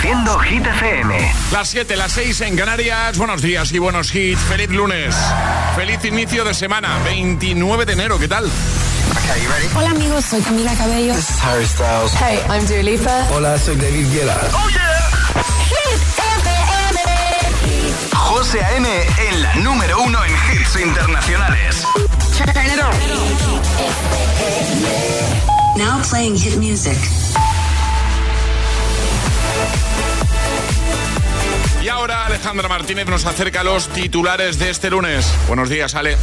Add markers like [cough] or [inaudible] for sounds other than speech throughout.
Reproduciendo Hit FM. Las 7, las 6 en Canarias. Buenos días y buenos hits. Feliz lunes. Feliz inicio de semana. 29 de enero. ¿Qué tal? Hola amigos, soy Camila Cabello. This is Harry Styles. Hey, I'm Dua Lipa. Hola, soy David Guetta. ¡Oh, yeah! Hit FM. José A.M. en la número uno en hits internacionales. Turn it on. Now playing hit music. Y ahora Alejandra Martínez nos acerca a los titulares de este lunes. Buenos días, Ale.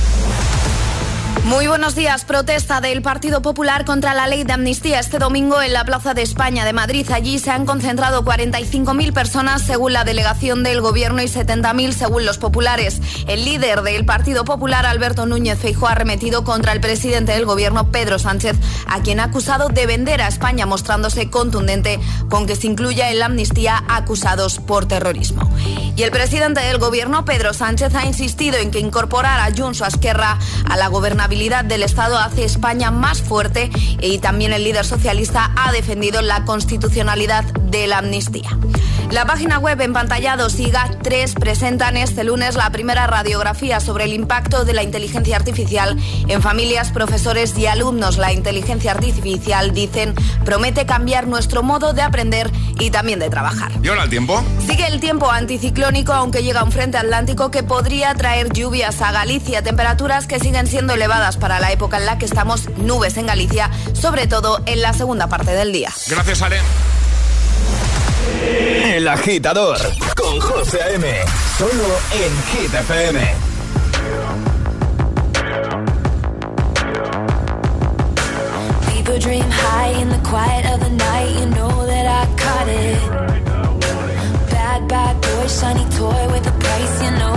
Muy buenos días. Protesta del Partido Popular contra la ley de amnistía este domingo en la Plaza de España de Madrid. Allí se han concentrado 45.000 personas según la delegación del Gobierno y 70.000 según los populares. El líder del Partido Popular, Alberto Núñez Feijóo, ha arremetido contra el presidente del Gobierno, Pedro Sánchez, a quien ha acusado de vender a España, mostrándose contundente con que se incluya en la amnistía acusados por terrorismo. Y el presidente del Gobierno, Pedro Sánchez, ha insistido en que incorporar a Junts a Esquerra a la gobernabilidad del Estado hace España más fuerte y también el líder socialista ha defendido la constitucionalidad de la amnistía. La página web en pantallado SIGA 3 presentan este lunes la primera radiografía sobre el impacto de la inteligencia artificial en familias, profesores y alumnos. La inteligencia artificial, dicen, promete cambiar nuestro modo de aprender y también de trabajar. ¿Y ahora el tiempo? Sigue el tiempo anticiclónico, aunque llega un frente atlántico que podría traer lluvias a Galicia, temperaturas que siguen siendo elevadas para la época en la que estamos, nubes en Galicia, sobre todo en la segunda parte del día. Gracias, Ale. El agitador con José A.M. Solo en Hit FM. People dream high in the quiet of the night. You know that I caught it. Bad, bad boy, shiny toy with a price. You know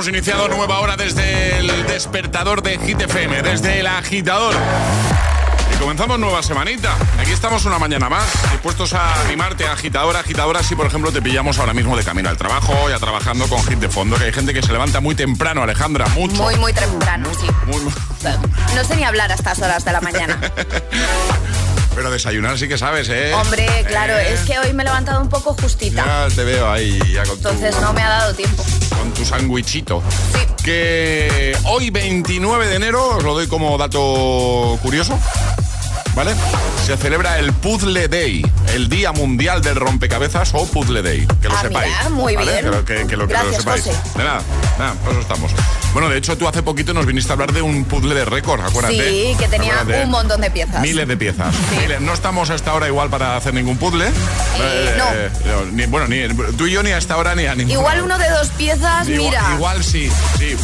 Hemos iniciado nueva hora desde el despertador de Hit FM, desde el agitador. comenzamos nueva semanita. Aquí estamos una mañana más, dispuestos a animarte, agitadora, agitadora, si por ejemplo te pillamos ahora mismo de camino al trabajo, ya trabajando con hit de fondo, que hay gente que se levanta muy temprano, Alejandra, mucho. Muy, muy temprano, sí. Muy, muy- [laughs] No sé ni hablar a estas horas de la mañana. [laughs] Pero desayunar sí que sabes, ¿eh? Hombre, claro, Eh, es que hoy me he levantado un poco justita. Ya te veo ahí, ya con tu, Entonces no me ha dado tiempo. Tu sándwichito. Sí. Que hoy 29 de enero, os lo doy como dato curioso, ¿vale? Se celebra el Puzzle Day, el Día Mundial del Rompecabezas o Puzzle Day, que lo Ah, sepáis. mira, muy ¿vale? bien. Que, lo- que- que lo, que lo sepáis. José. De nada, nada, por eso estamos. Bueno, de hecho, tú hace poquito nos viniste a hablar de un puzzle de récord, acuérdate. Sí, que tenía Acuérdate. un montón de piezas. Miles de piezas. Miles. No estamos a esta hora igual para hacer ningún puzzle. Eh, no. ni, bueno, ni tú y yo ni a esta hora ni a ningún Igual uno de dos piezas, Igual, mira. igual sí, sí.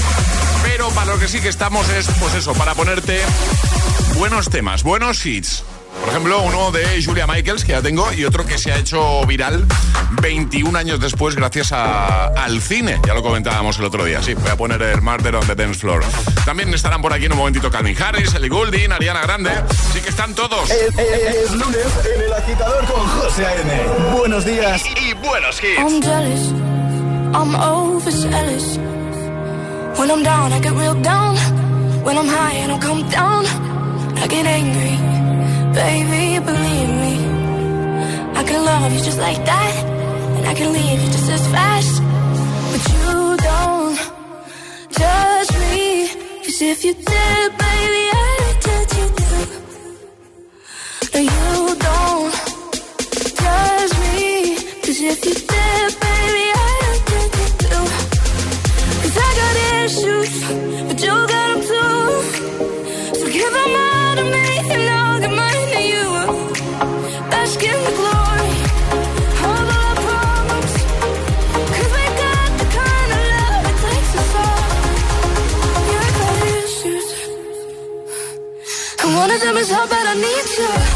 Pero para lo que sí que estamos es, pues eso, para ponerte buenos temas, buenos hits. Por ejemplo, uno de Julia Michaels, que ya tengo, y otro que se ha hecho viral 21 años después gracias a- al cine. Ya lo comentábamos el otro día. Sí, voy a poner el Murder on the Dance Floor. También estarán por aquí en un momentito Calvin Harris, Ellie Goulding, Ariana Grande. Sí que están todos. Es, es- es lunes en el agitador con José A.M. Buenos días y, buenos hits. I'm jealous, I'm overzealous. When I'm down, I get real down. When I'm high, I don't come down. I get angry, baby, believe me. I can love you just like that, and I can leave you just as fast. But you don't judge me, 'cause if you did, baby, I'd judge you too. No, you don't judge me. Cause if you did, And one of them is how bad I need you.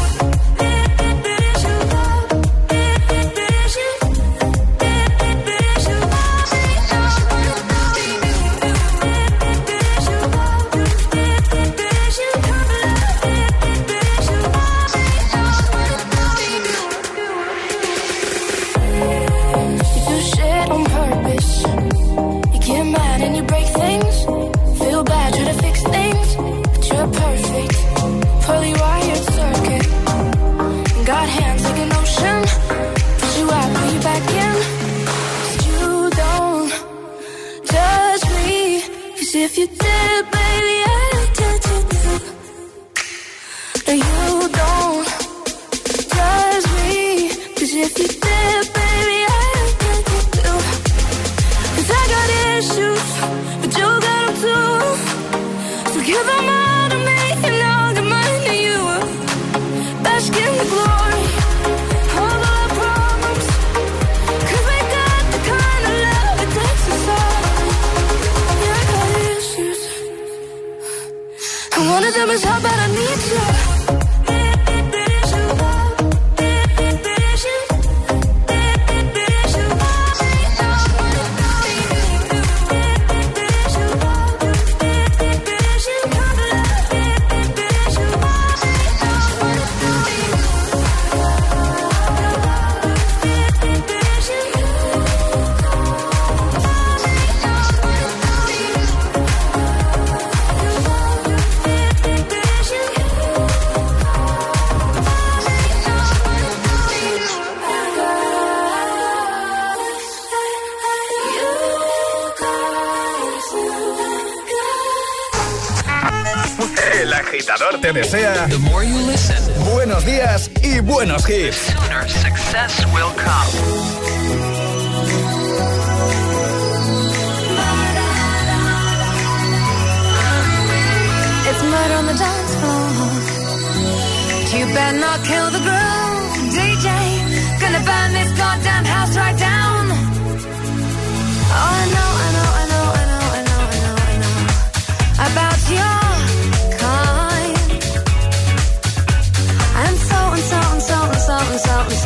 If you did, And one of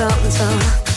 and so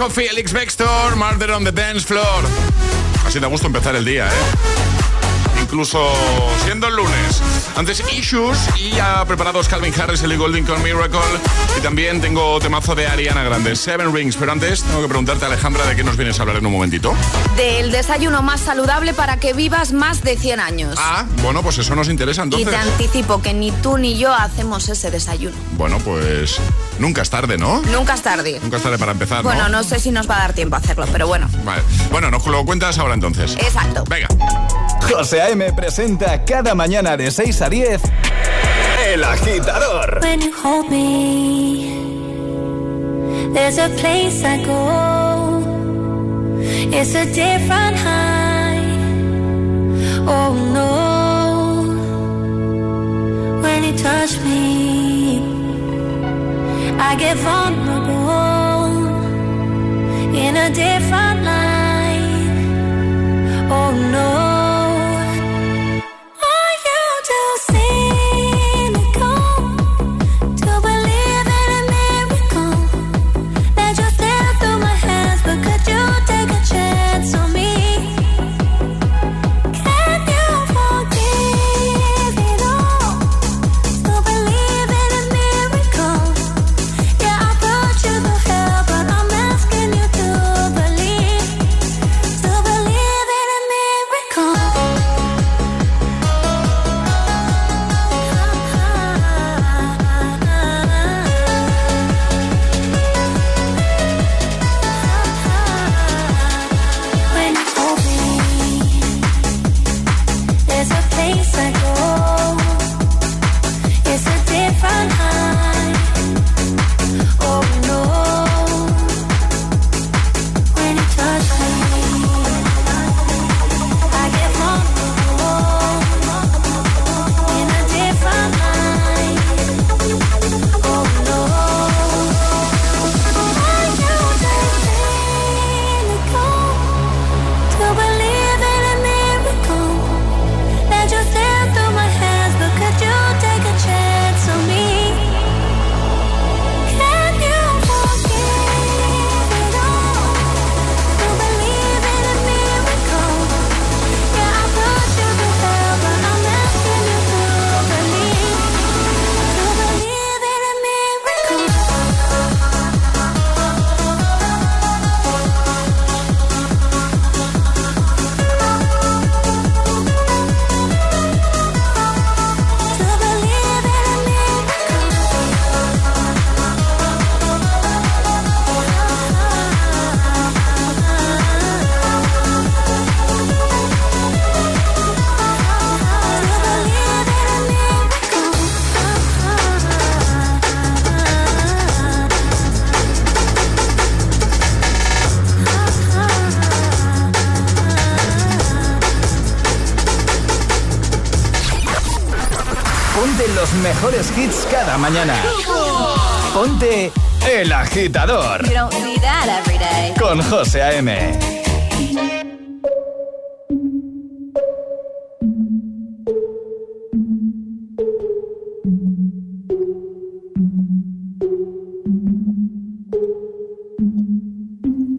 Lasso, Felix Vextor, Murder on the Dance Floor. Así da gusto empezar el día, ¿eh? Incluso siendo el lunes. Antes Issues y ya preparados Calvin Harris, Ellie Golding con Miracle. Y también tengo temazo de Ariana Grande, Seven Rings. Pero antes tengo que preguntarte, Alejandra, ¿de qué nos vienes a hablar en un momentito? Del desayuno más saludable para que vivas más de 100 años. Ah, bueno, pues eso nos interesa entonces. Y te anticipo que ni tú ni yo hacemos ese desayuno. Bueno, pues Nunca es tarde, ¿no? Nunca es tarde. Nunca es tarde para empezar. Bueno, ¿no? sé si nos va a dar tiempo a hacerlo, pero bueno. Vale. Bueno, nos lo cuentas ahora entonces. Exacto. Venga. José A.M. presenta cada mañana de 6 a 10 El Agitador. When you hold me, there's a place I go. It's a different high. Oh no. get vulnerable in a different mejores hits cada mañana. Ponte El Agitador You don't see that every day. con José A.M.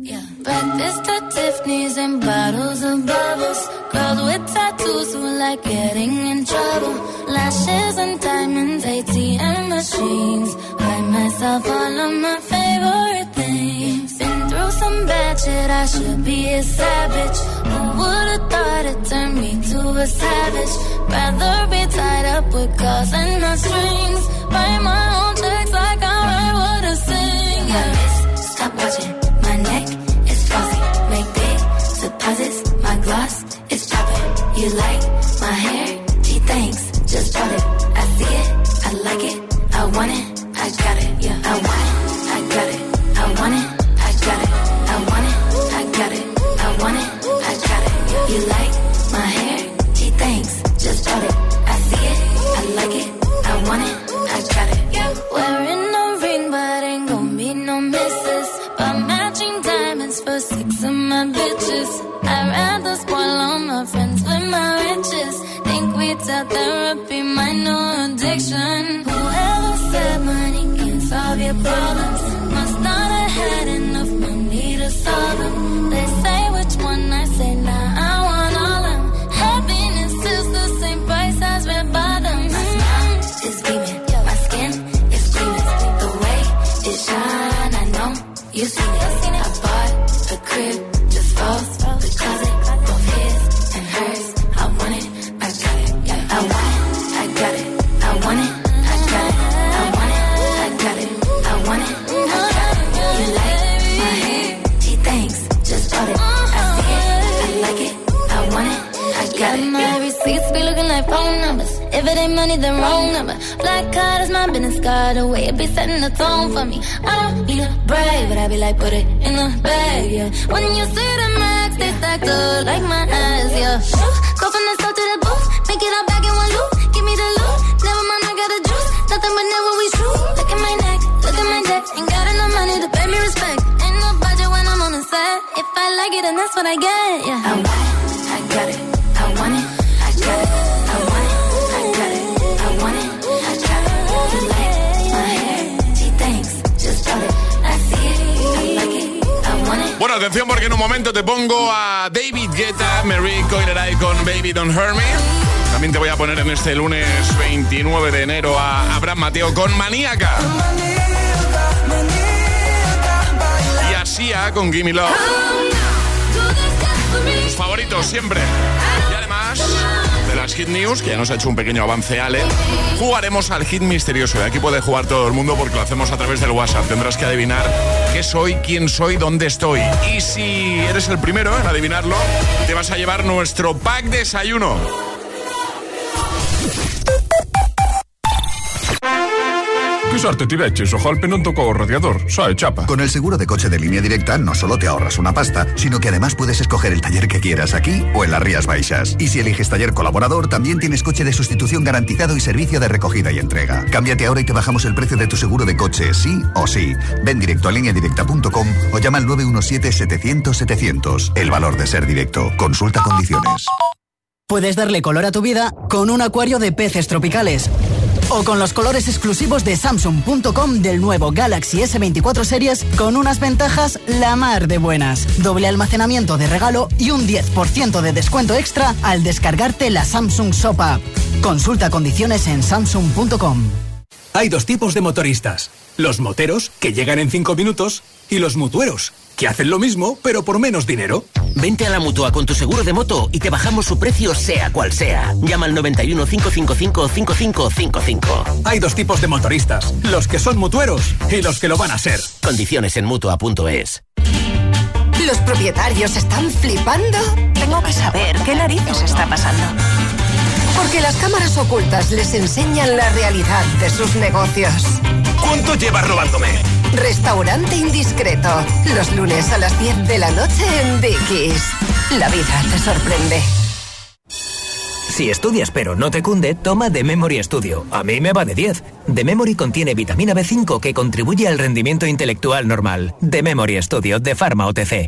Yeah. Breakfast at Tiffany's and bottles of bubbles. Girls with tattoos who like getting in trouble. Lashes and diamonds, ATM machines. Buy myself all of my favorite things. Been through some bad shit, I should be a savage. Who would've thought it turned me to a savage? Rather be tied up with calls and no strings. Write my own checks like I write what I sing. My wrist, stop watching. My neck is flossy. Make big deposits. My gloss. You like my hair? Gee, thanks. Just bought it. I see it. I like it. I want it. I got it. Yeah. I want it. I got it. I want it. Tell therapy my new addiction. Whoever said money can solve your problems it ain't money, then wrong number. Black card is my business card. The way it be setting the tone for me. I don't need a brag, but I be like, put it in the bag, yeah. When you see the max, they stacked up like my eyes, yeah. Go from the south to the booth, make it all back in one loop. Give me the loot, never mind, I got the juice. Nothing but never we shoot. Look at my neck, look at my neck. Ain't got enough money to pay me respect. Ain't no budget when I'm on the set. If I like it, then that's what I get, yeah. I I got it. Bueno, atención porque en un momento te pongo a David Guetta, Mary Coileray con Baby Don't Hurt Me. También te voy a poner en este lunes 29 de enero a Abraham Mateo con Maníaca. Y a Sia con Gimme Love. Tus favoritos siempre. News, que ya nos ha hecho un pequeño avance Ale, jugaremos al Hit Misterioso. Y aquí puede jugar todo el mundo porque lo hacemos a través del WhatsApp. Tendrás que adivinar qué soy, quién soy, dónde estoy. Y si eres el primero en adivinarlo, te vas a llevar nuestro pack desayuno. Pisarte tireches, ojalpe non tocó o radiador, sae chapa. Con el seguro de coche de línea directa no solo te ahorras una pasta, sino que además puedes escoger el taller que quieras aquí o en las Rías Baixas. Y si eliges taller colaborador, también tienes coche de sustitución garantizado y servicio de recogida y entrega. Cámbiate ahora y te bajamos el precio de tu seguro de coche, sí o sí. Ven directo a lineadirecta.com o llama al 917-700-700. El valor de ser directo. Consulta condiciones. Puedes darle color a tu vida con un acuario de peces tropicales. O con los colores exclusivos de Samsung.com del nuevo Galaxy S24 Series con unas ventajas la mar de buenas. Doble almacenamiento de regalo y un 10% de descuento extra al descargarte la Samsung Shop App. Consulta condiciones en Samsung.com. Hay dos tipos de motoristas. Los moteros, que llegan en 5 minutos, y los mutueros, que hacen lo mismo, pero por menos dinero. Vente a la mutua con tu seguro de moto y te bajamos su precio, sea cual sea. Llama al 91 555 5555. Hay dos tipos de motoristas. Los que son mutueros y los que lo van a ser. Condiciones en mutua.es. ¿Los propietarios están flipando? Tengo que saber qué narices está pasando. Porque las cámaras ocultas les enseñan la realidad de sus negocios. ¿Cuánto llevas robándome? Restaurante Indiscreto. Los lunes a las 10 de la noche en Dickies. La vida te sorprende. Si estudias pero no te cunde, toma The Memory Studio. A mí me va de 10. The Memory contiene vitamina B5 que contribuye al rendimiento intelectual normal. The Memory Studio de Pharma OTC.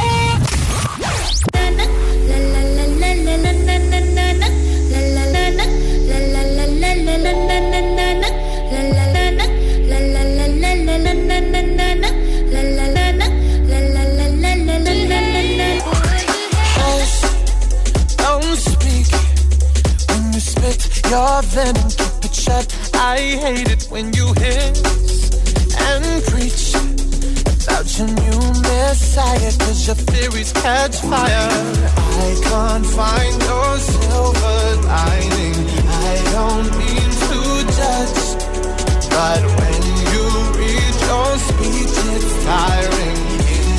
Your venom, keep it shut. I hate it when you hiss and preach about your new messiah, cause your theories catch fire. I can't find your silver lining. I don't mean to judge, but when you read your speech, it's tiring.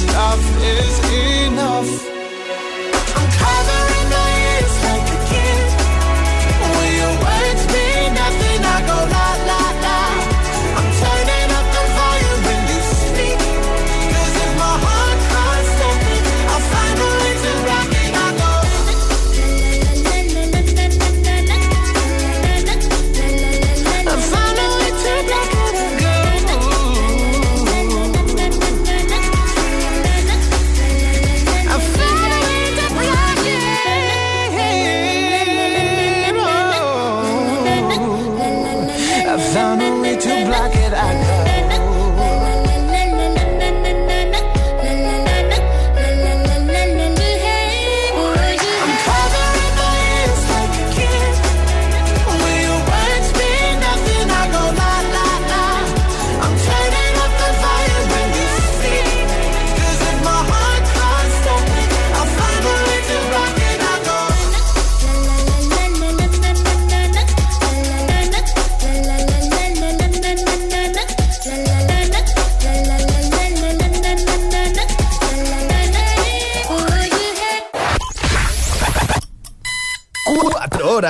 Enough is enough.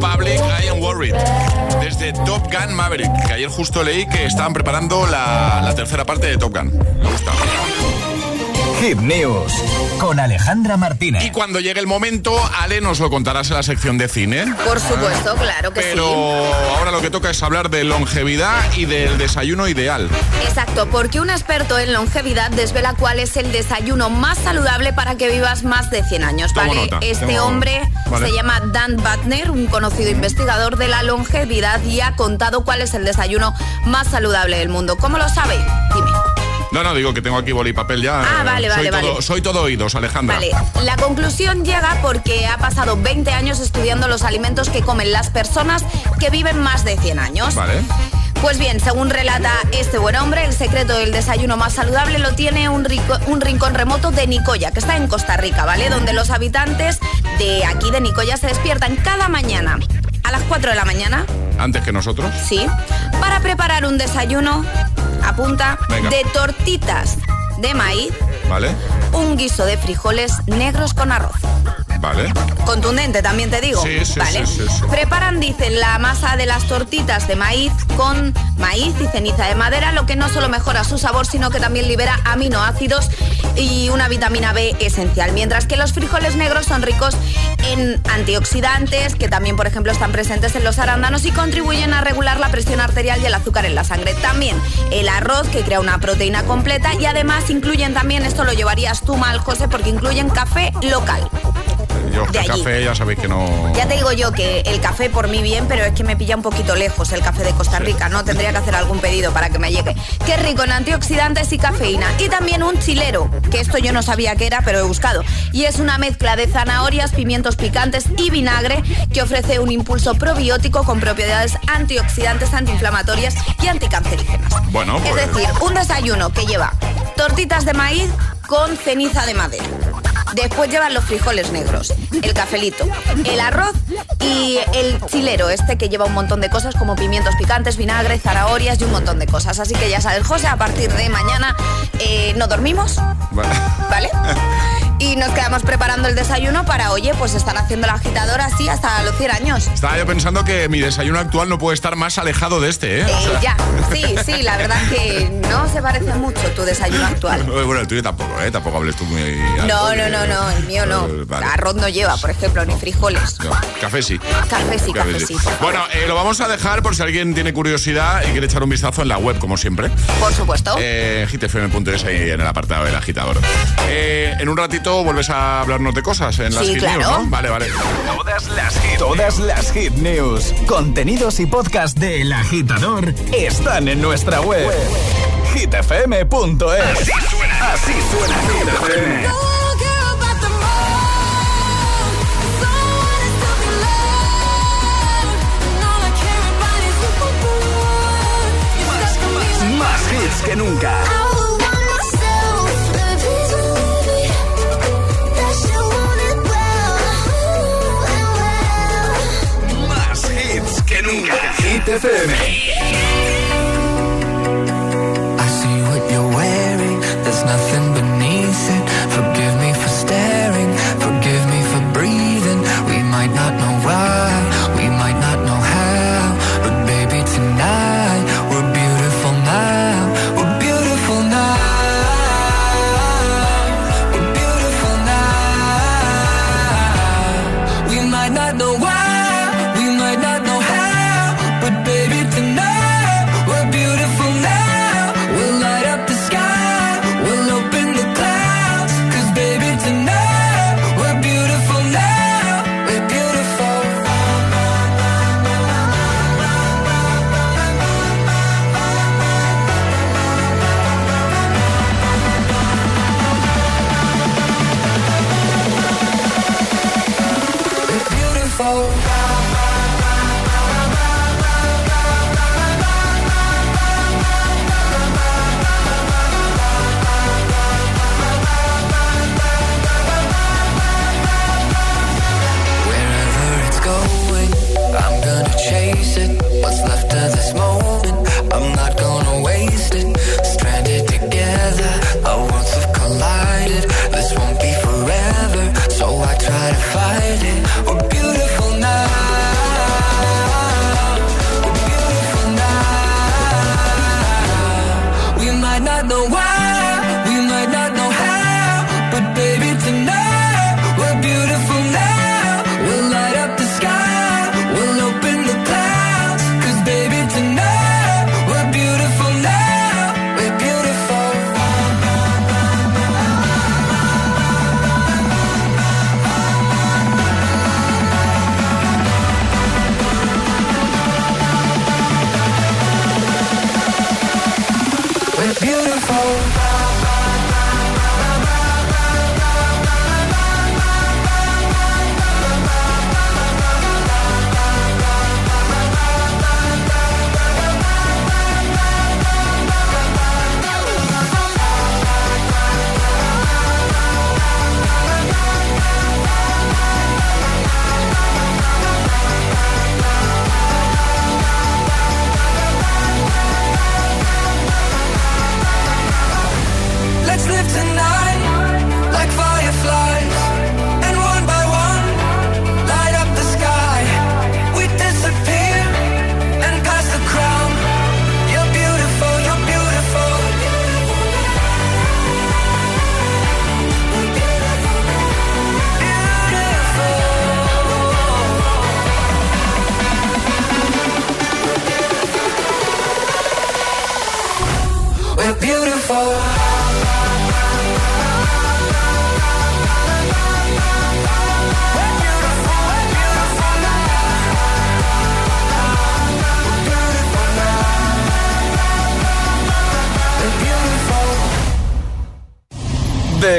Republic, I Am Worried. Desde Top Gun Maverick. Que ayer justo leí que estaban preparando la, la tercera parte de Top Gun. Me gusta. Hit News con Alejandra Martínez. Y cuando llegue el momento, Ale nos lo contarás en la sección de cine. Por supuesto, claro que Pero sí. ahora lo que toca es hablar de longevidad y del desayuno ideal. Exacto, porque un experto en longevidad desvela cuál es el desayuno más saludable para que vivas más de 100 años, Tomo ¿vale? nota, este tomo- hombre Vale. se llama Dan Butner, un conocido investigador de la longevidad y ha contado cuál es el desayuno más saludable del mundo. ¿Cómo lo sabe? Dime. No, no, digo que tengo aquí boli y papel ya. Ah, vale, soy vale, todo, vale. Soy todo oídos, Alejandra. Vale, la conclusión llega porque ha pasado 20 años estudiando los alimentos que comen las personas que viven más de 100 años. Vale. Pues bien, según relata este buen hombre, el secreto del desayuno más saludable lo tiene un, rico- un rincón remoto de Nicoya, que está en Costa Rica, ¿vale? Donde los habitantes de aquí de Nicoya se despiertan cada mañana a las 4 de la mañana, Antes que nosotros. sí, para preparar un desayuno, apunta, Venga. de tortitas de maíz, Vale. un guiso de frijoles negros con arroz. Vale. Contundente, también te digo. Sí, sí, ¿Vale? sí. Preparan, dicen, la masa de las tortitas de maíz con maíz y ceniza de madera, lo que no solo mejora su sabor, sino que también libera aminoácidos y una vitamina B esencial. Mientras que los frijoles negros son ricos en antioxidantes, que también, por ejemplo, están presentes en los arándanos y contribuyen a regular la presión arterial y el azúcar en la sangre. También el arroz, que crea una proteína completa, y además incluyen también, esto lo llevarías tú mal, José, porque incluyen café local. Yo De el allí. café ya sabéis que no. Ya te digo yo que el café por mí bien, pero es que me pilla un poquito lejos el café de Costa Rica, ¿no? Tendría que hacer algún pedido para que me llegue. Que es rico en antioxidantes y cafeína. Y también un chilero, que esto yo no sabía que era, pero he buscado. Y es una mezcla de zanahorias, pimientos picantes y vinagre que ofrece un impulso probiótico con propiedades antioxidantes, antiinflamatorias y anticancerígenas. Bueno, Es pues. decir, un desayuno que lleva tortitas de maíz con ceniza de madera. Después llevan los frijoles negros, el cafelito, el arroz y el chilero, este que lleva un montón de cosas como pimientos picantes, vinagre, zanahorias y un montón de cosas. Así que ya sabes, José, a partir de mañana eh, no dormimos, Vale. ¿vale? [laughs] Y nos quedamos preparando el desayuno para, oye, pues estar haciendo el agitador así hasta los 100 años. Estaba yo pensando que mi desayuno actual no puede estar más alejado de este, ¿eh? O Eh, sea- ya, [laughs] sí, sí, la verdad que no se parece mucho tu desayuno actual. Bueno, el tuyo tampoco, ¿eh? Tampoco hables tú muy... alto, No, no, no, no, el mío no. Eh, vale. Arroz no lleva, por ejemplo, ni frijoles. No, café sí. Café sí, café sí. Bueno, eh, lo vamos a dejar por si alguien tiene curiosidad y quiere echar un vistazo en la web, como siempre. Por supuesto. Eh, hitfm.es ahí en el apartado del agitador. Eh, en un ratito vuelves a hablarnos de cosas en las Sí, Hit claro. News, ¿no? Vale, vale. Todas las hit, todas las hit news, contenidos y podcast de El Agitador están en nuestra web. hitfm.es. Así suena, así suena Hit FM. Más, más hits que nunca. FM.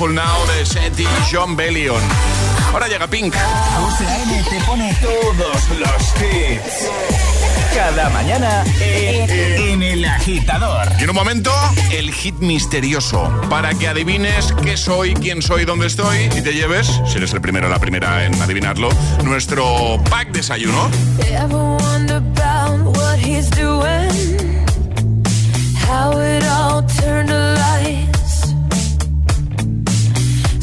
Beautiful Now de Seti John Bellion. Ahora llega Pink. UCAN te pone todos los hits. Cada mañana en El Agitador. Y en un momento, el hit misterioso. Para que adivines qué soy, quién soy, dónde estoy y te lleves, si eres el primero o la primera en adivinarlo, nuestro pack desayuno. how it all turned to light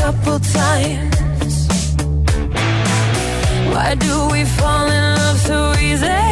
couple times. Why do we fall in love so easy?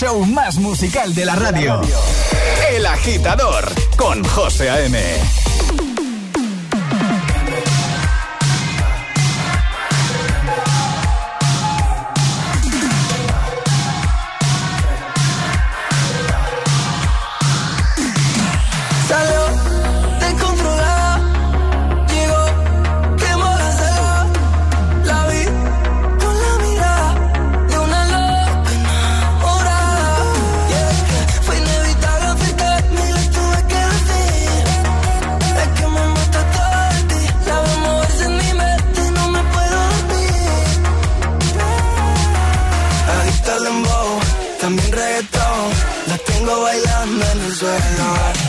show más musical de la radio. El agitador con José A.M. tango bailando en el suelo.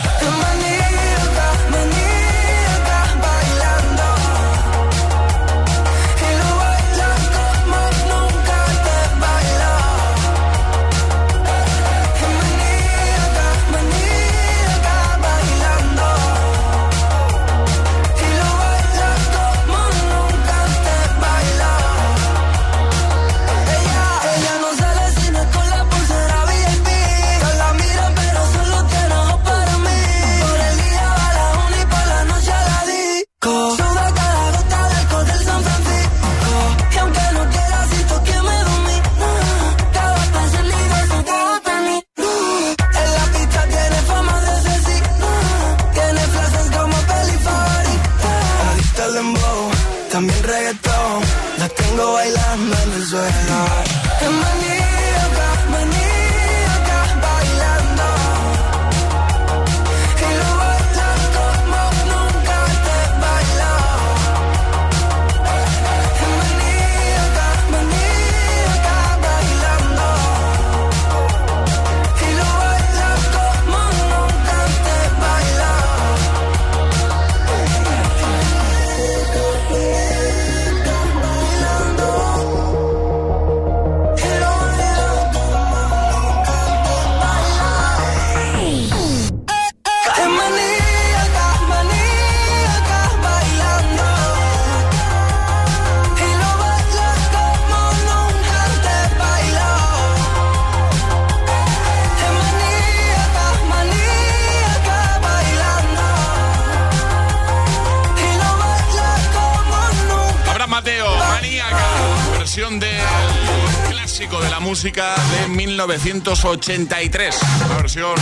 música de 1983. Una versión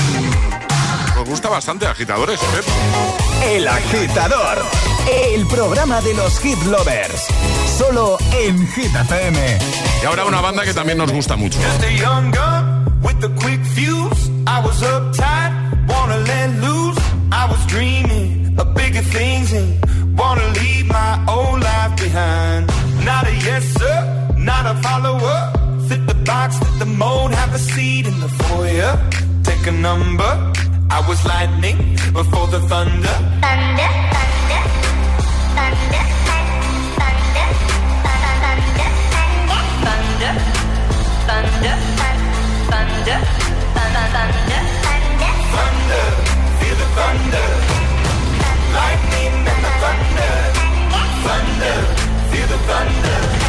nos gusta bastante, agitadores. ¿eh? El agitador, el programa de los hit lovers, solo en Hit FM. Y ahora una banda que también nos gusta mucho. Not a yes sir, not a follower. box with the mode, have a seat in the foyer. Take a number. I was lightning before the thunder. Thunder, thunder, thunder. Thunder, thunder, thunder, thunder, thunder, thunder, thunder, thunder, lightning and the thunder, thunder, feel the thunder.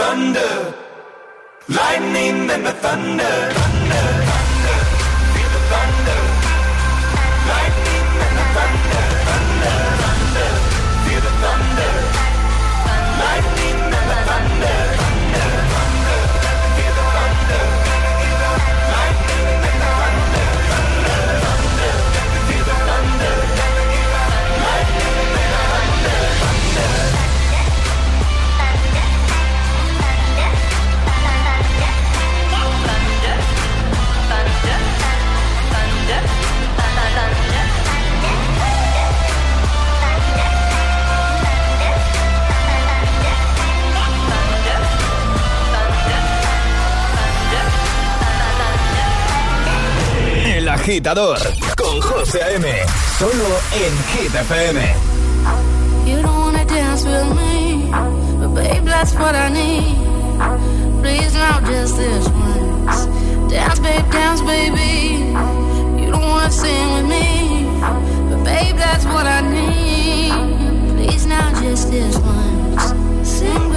thunder, lightning and the thunder, thunder. Agitador con José A.M. Solo en Hit FM. You don't wanna dance with me, but babe, that's what I need. Please now, just this once. Dance, babe, dance, baby. You don't wanna sing with me, but babe, that's what I need. Please now, just this once. Sing,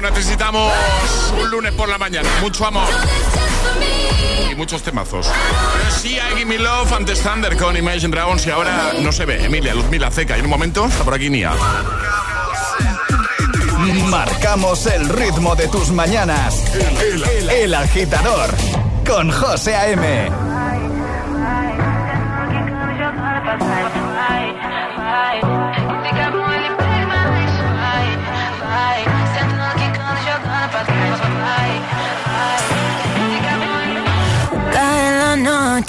necesitamos un lunes por la mañana. Mucho amor. Y muchos temazos. Sí, I Give Me Love, antes Thunder con Imagine Dragons y ahora no se ve. Emilia, Luzmila, Ceca. Y en un momento está por aquí Nia. Marcamos el ritmo de tus mañanas. El- el agitador con José A.M.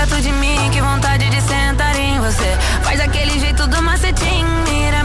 perto de mim, que vontade de sentar em você. Faz aquele jeito do macetinho, mira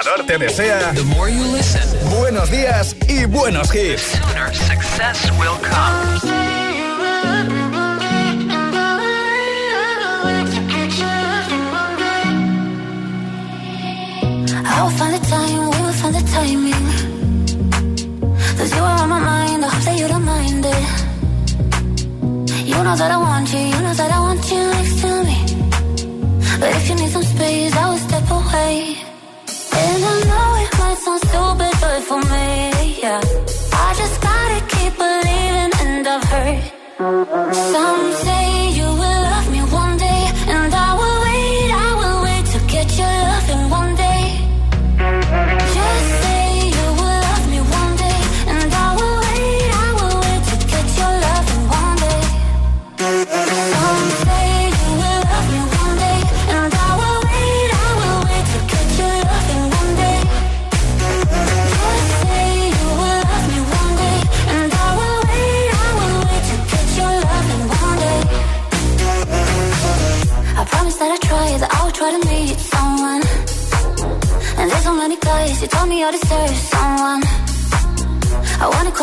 agitador te desea buenos días y buenos hits. Sooner success will come. I will find the time, we will find the timing. Cause you are on my mind, I hope that you don't mind it. You know that I want you, you know that I want you next to me. But if you need some space, I will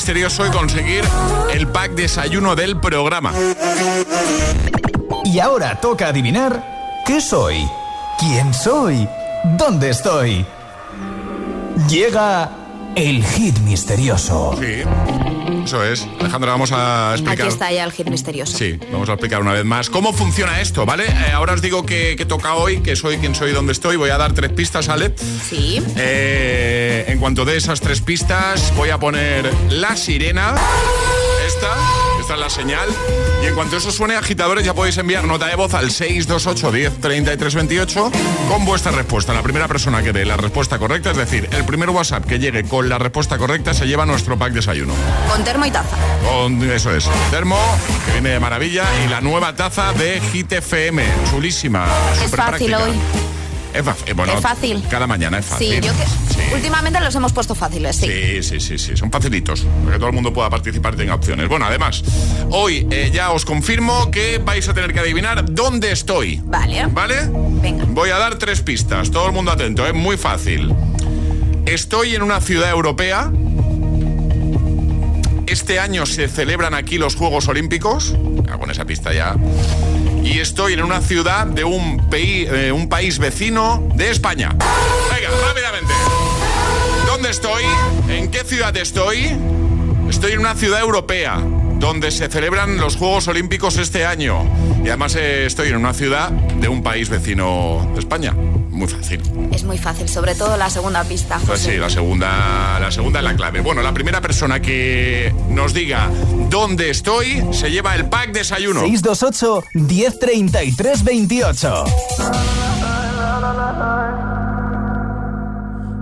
misterioso y conseguir el pack desayuno del programa. Y ahora toca adivinar qué soy, quién soy, dónde estoy. Llega el hit misterioso. Sí, eso es. Alejandra, vamos a explicar. Aquí está ya el hit misterioso. Sí, vamos a explicar una vez más cómo funciona esto, ¿vale? Eh, ahora os digo que, que toca hoy, que soy quién soy, dónde estoy. Voy a dar tres pistas, ¿vale? Sí. Eh, en cuanto de esas tres pistas, voy a poner la sirena. Esta, esta es la señal. Y en cuanto eso suene, agitadores, ya podéis enviar nota de voz al 628 10 33 28 con vuestra respuesta. La primera persona que dé la respuesta correcta, es decir, el primer WhatsApp que llegue con la respuesta correcta, se lleva nuestro pack desayuno. Con termo y taza. Con, eso es, termo, que viene de maravilla, y la nueva taza de Hit FM, chulísima. Es fácil hoy. Es, eh, bueno, Es fácil. Cada mañana es fácil. Sí, yo que. Últimamente los hemos puesto fáciles, sí. Sí, sí, sí, sí, son facilitos, para que todo el mundo pueda participar y tenga opciones. Bueno, además, hoy eh, ya os confirmo que vais a tener que adivinar dónde estoy. Vale. ¿Vale? Venga. Voy a dar tres pistas, todo el mundo atento, es muy fácil. Estoy en una ciudad europea. Este año se celebran aquí los Juegos Olímpicos. Ah, con esa pista ya. y estoy en una ciudad de un, pei- eh, un país vecino de España. Venga, rápidamente. ¿Dónde estoy? ¿En qué ciudad estoy? Estoy en una ciudad europea donde se celebran los Juegos Olímpicos este año. Y además eh, estoy en una ciudad de un país vecino de España. Muy fácil. Es muy fácil, sobre todo la segunda pista. Pues sí, la segunda, la segunda es la clave. Bueno, la primera persona que nos diga dónde estoy se lleva el pack desayuno. 628 1033 28.